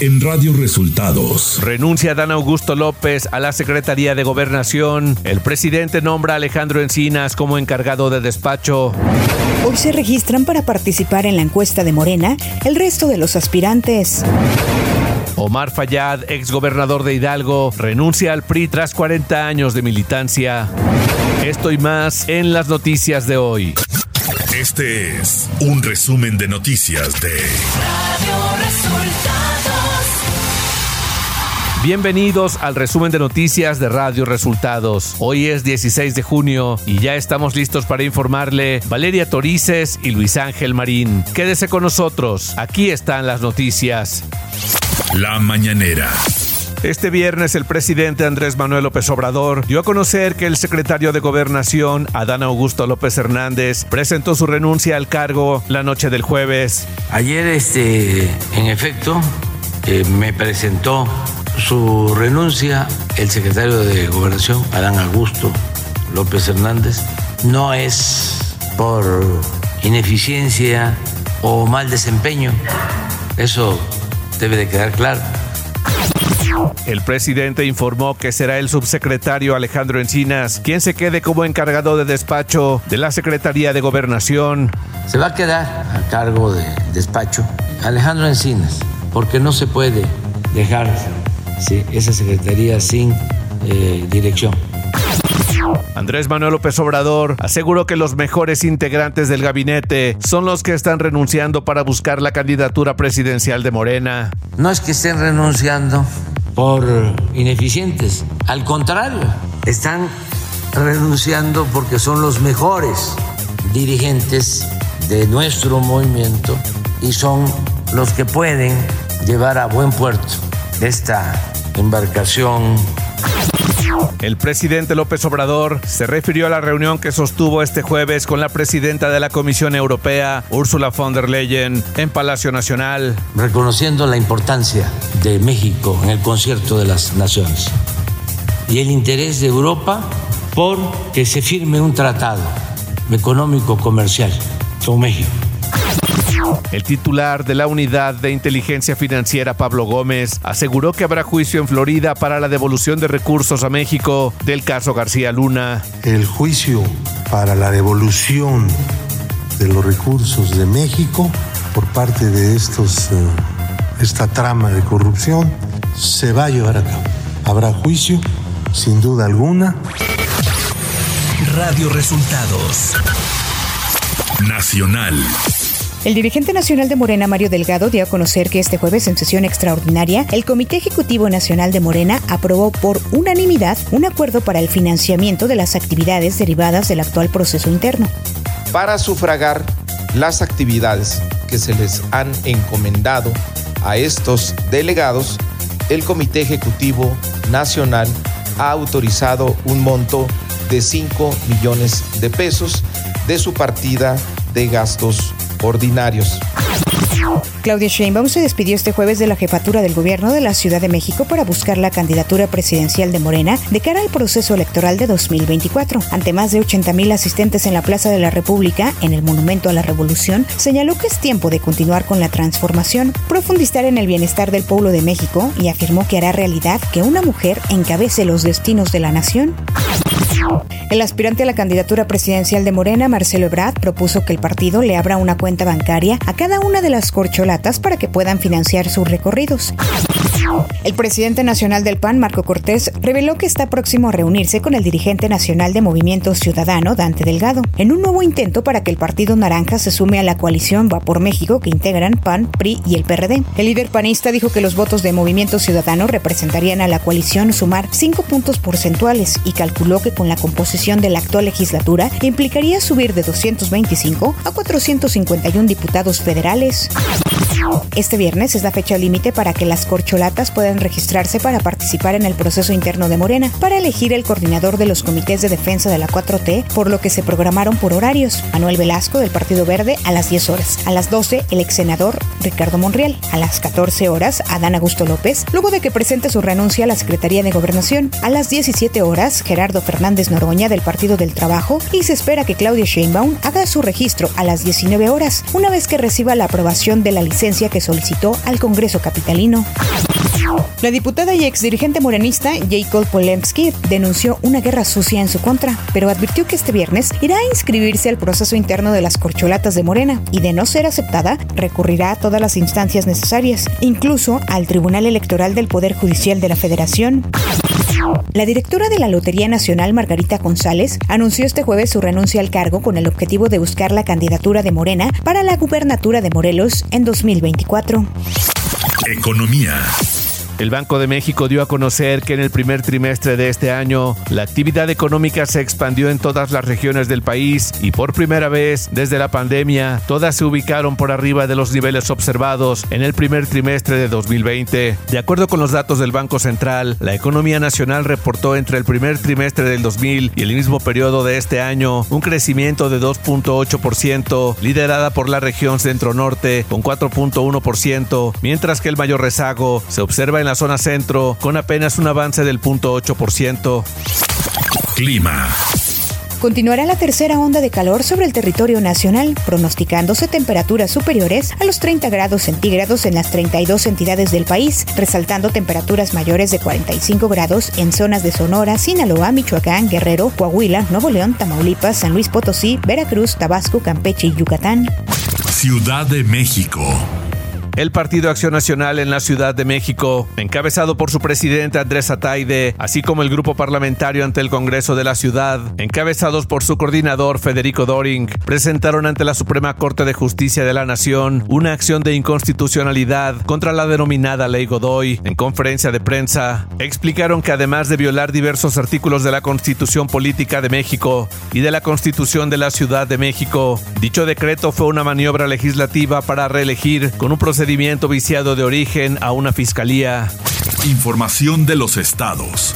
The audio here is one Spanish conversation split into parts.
en Radio Resultados. Renuncia Dan Augusto López a la Secretaría de Gobernación. El presidente nombra a Alejandro Encinas como encargado de despacho. Hoy se registran para participar en la encuesta de Morena el resto de los aspirantes. Omar Fayad, exgobernador de Hidalgo, renuncia al PRI tras 40 años de militancia. Esto y más en las noticias de hoy. Este es un resumen de noticias de Radio Resultados. Bienvenidos al resumen de noticias de Radio Resultados. Hoy es 16 de junio y ya estamos listos para informarle Valeria Torices y Luis Ángel Marín. Quédese con nosotros, aquí están las noticias. La mañanera. Este viernes el presidente Andrés Manuel López Obrador dio a conocer que el secretario de Gobernación, Adán Augusto López Hernández, presentó su renuncia al cargo la noche del jueves. Ayer, este, en efecto, eh, me presentó su renuncia el secretario de Gobernación, Adán Augusto López Hernández. No es por ineficiencia o mal desempeño, eso debe de quedar claro el presidente informó que será el subsecretario Alejandro Encinas quien se quede como encargado de despacho de la Secretaría de Gobernación. Se va a quedar a cargo de despacho Alejandro Encinas, porque no se puede dejar esa secretaría sin eh, dirección. Andrés Manuel López Obrador aseguró que los mejores integrantes del gabinete son los que están renunciando para buscar la candidatura presidencial de Morena. No es que estén renunciando por ineficientes, al contrario, están renunciando porque son los mejores dirigentes de nuestro movimiento y son los que pueden llevar a buen puerto esta embarcación el presidente López Obrador se refirió a la reunión que sostuvo este jueves con la presidenta de la Comisión Europea, Ursula von der Leyen, en Palacio Nacional. Reconociendo la importancia de México en el concierto de las naciones y el interés de Europa por que se firme un tratado económico comercial con México el titular de la Unidad de Inteligencia Financiera, Pablo Gómez, aseguró que habrá juicio en Florida para la devolución de recursos a México del caso García Luna. El juicio para la devolución de los recursos de México por parte de estos, eh, esta trama de corrupción se va a llevar a cabo. Habrá juicio, sin duda alguna. Radio Resultados. Nacional. El dirigente nacional de Morena, Mario Delgado, dio a conocer que este jueves en sesión extraordinaria, el Comité Ejecutivo Nacional de Morena aprobó por unanimidad un acuerdo para el financiamiento de las actividades derivadas del actual proceso interno. Para sufragar las actividades que se les han encomendado a estos delegados, el Comité Ejecutivo Nacional ha autorizado un monto de 5 millones de pesos de su partida de gastos ordinarios. Claudia Sheinbaum se despidió este jueves de la jefatura del gobierno de la Ciudad de México para buscar la candidatura presidencial de Morena de cara al proceso electoral de 2024. Ante más de 80 mil asistentes en la Plaza de la República, en el Monumento a la Revolución, señaló que es tiempo de continuar con la transformación, profundizar en el bienestar del pueblo de México y afirmó que hará realidad que una mujer encabece los destinos de la nación. El aspirante a la candidatura presidencial de Morena, Marcelo Ebrard, propuso que el partido le abra una cuenta bancaria a cada una de las corcholatas para que puedan financiar sus recorridos. El presidente nacional del PAN, Marco Cortés, reveló que está próximo a reunirse con el dirigente nacional de Movimiento Ciudadano, Dante Delgado, en un nuevo intento para que el Partido Naranja se sume a la coalición Va por México que integran PAN, PRI y el PRD. El líder panista dijo que los votos de Movimiento Ciudadano representarían a la coalición sumar cinco puntos porcentuales y calculó que con la composición de la actual legislatura implicaría subir de 225 a 451 diputados federales. Este viernes es la fecha límite para que las corcholatas puedan registrarse para participar en el proceso interno de Morena para elegir el coordinador de los comités de defensa de la 4T, por lo que se programaron por horarios. Manuel Velasco del Partido Verde a las 10 horas. A las 12, el ex senador Ricardo Monreal. A las 14 horas, Adán Augusto López, luego de que presente su renuncia a la Secretaría de Gobernación. A las 17 horas, Gerardo Fernández Noroña del Partido del Trabajo y se espera que Claudia Sheinbaum haga su registro a las 19 horas, una vez que reciba la aprobación de la licencia que solicitó al Congreso Capitalino. La diputada y ex dirigente morenista Jacob Polemski denunció una guerra sucia en su contra, pero advirtió que este viernes irá a inscribirse al proceso interno de las corcholatas de Morena y de no ser aceptada, recurrirá a todas las instancias necesarias, incluso al Tribunal Electoral del Poder Judicial de la Federación. La directora de la Lotería Nacional, Margarita González, anunció este jueves su renuncia al cargo con el objetivo de buscar la candidatura de Morena para la gubernatura de Morelos en 2024. Economía. El Banco de México dio a conocer que en el primer trimestre de este año la actividad económica se expandió en todas las regiones del país y por primera vez desde la pandemia todas se ubicaron por arriba de los niveles observados en el primer trimestre de 2020. De acuerdo con los datos del Banco Central, la economía nacional reportó entre el primer trimestre del 2000 y el mismo periodo de este año un crecimiento de 2.8%, liderada por la región centro-norte con 4.1%, mientras que el mayor rezago se observa en la zona centro, con apenas un avance del 0.8%. Clima. Continuará la tercera onda de calor sobre el territorio nacional, pronosticándose temperaturas superiores a los 30 grados centígrados en las 32 entidades del país, resaltando temperaturas mayores de 45 grados en zonas de Sonora, Sinaloa, Michoacán, Guerrero, Coahuila, Nuevo León, Tamaulipas, San Luis Potosí, Veracruz, Tabasco, Campeche y Yucatán. Ciudad de México. El Partido Acción Nacional en la Ciudad de México, encabezado por su presidente Andrés Ataide, así como el grupo parlamentario ante el Congreso de la Ciudad, encabezados por su coordinador Federico Doring, presentaron ante la Suprema Corte de Justicia de la Nación una acción de inconstitucionalidad contra la denominada Ley Godoy. En conferencia de prensa, explicaron que además de violar diversos artículos de la Constitución Política de México y de la Constitución de la Ciudad de México, dicho decreto fue una maniobra legislativa para reelegir con un procedimiento viciado de origen a una fiscalía. Información de los estados.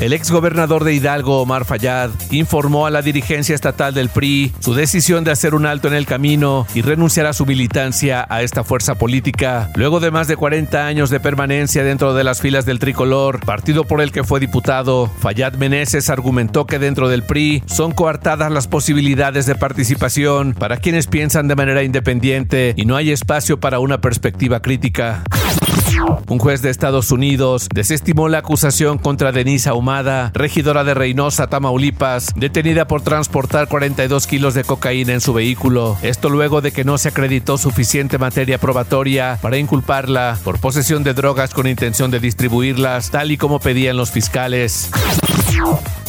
El exgobernador de Hidalgo, Omar Fayad, informó a la dirigencia estatal del PRI su decisión de hacer un alto en el camino y renunciar a su militancia a esta fuerza política. Luego de más de 40 años de permanencia dentro de las filas del tricolor, partido por el que fue diputado, Fayad Meneses argumentó que dentro del PRI son coartadas las posibilidades de participación para quienes piensan de manera independiente y no hay espacio para una perspectiva crítica. Un juez de Estados Unidos desestimó la acusación contra Denise Ahumada, regidora de Reynosa, Tamaulipas, detenida por transportar 42 kilos de cocaína en su vehículo. Esto luego de que no se acreditó suficiente materia probatoria para inculparla por posesión de drogas con intención de distribuirlas, tal y como pedían los fiscales.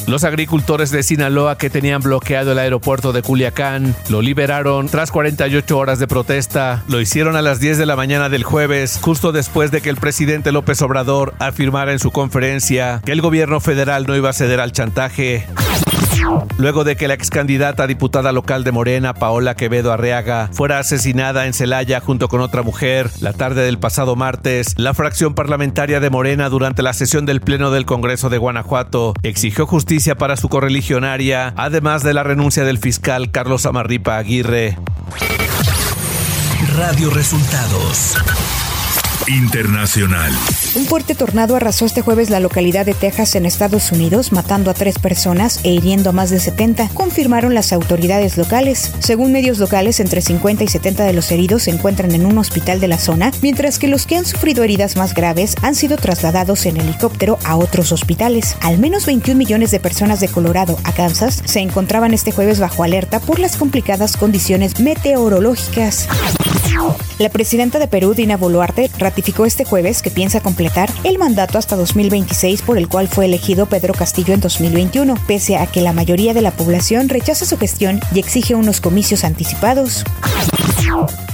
Los agricultores de Sinaloa que tenían bloqueado el aeropuerto de Culiacán lo liberaron tras 48 horas de protesta. Lo hicieron a las 10 de la mañana del jueves, justo después de que el presidente López Obrador afirmara en su conferencia que el gobierno federal no iba a ceder al chantaje. Luego de que la ex candidata a diputada local de Morena, Paola Quevedo Arreaga, fuera asesinada en Celaya junto con otra mujer la tarde del pasado martes, la fracción parlamentaria de Morena durante la sesión del Pleno del Congreso de Guanajuato exigió justicia para su correligionaria, además de la renuncia del fiscal Carlos Amarripa Aguirre. Radio Resultados. Internacional. Un fuerte tornado arrasó este jueves la localidad de Texas en Estados Unidos, matando a tres personas e hiriendo a más de 70, confirmaron las autoridades locales. Según medios locales, entre 50 y 70 de los heridos se encuentran en un hospital de la zona, mientras que los que han sufrido heridas más graves han sido trasladados en helicóptero a otros hospitales. Al menos 21 millones de personas de Colorado a Kansas se encontraban este jueves bajo alerta por las complicadas condiciones meteorológicas. La presidenta de Perú, Dina Boluarte, ratificó este jueves que piensa completar el mandato hasta 2026 por el cual fue elegido Pedro Castillo en 2021, pese a que la mayoría de la población rechaza su gestión y exige unos comicios anticipados.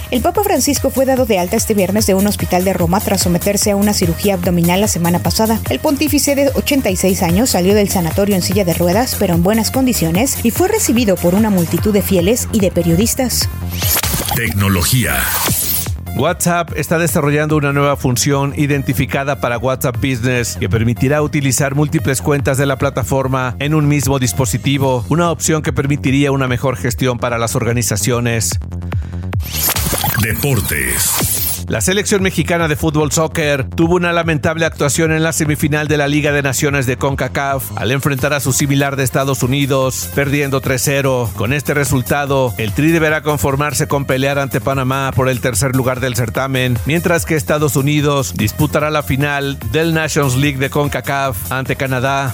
El Papa Francisco fue dado de alta este viernes de un hospital de Roma tras someterse a una cirugía abdominal la semana pasada. El pontífice de 86 años salió del sanatorio en silla de ruedas, pero en buenas condiciones, y fue recibido por una multitud de fieles y de periodistas. Tecnología. WhatsApp está desarrollando una nueva función identificada para WhatsApp Business que permitirá utilizar múltiples cuentas de la plataforma en un mismo dispositivo, una opción que permitiría una mejor gestión para las organizaciones. Deportes. La selección mexicana de fútbol soccer tuvo una lamentable actuación en la semifinal de la Liga de Naciones de CONCACAF al enfrentar a su similar de Estados Unidos, perdiendo 3-0. Con este resultado, el Tri deberá conformarse con pelear ante Panamá por el tercer lugar del certamen, mientras que Estados Unidos disputará la final del Nations League de CONCACAF ante Canadá.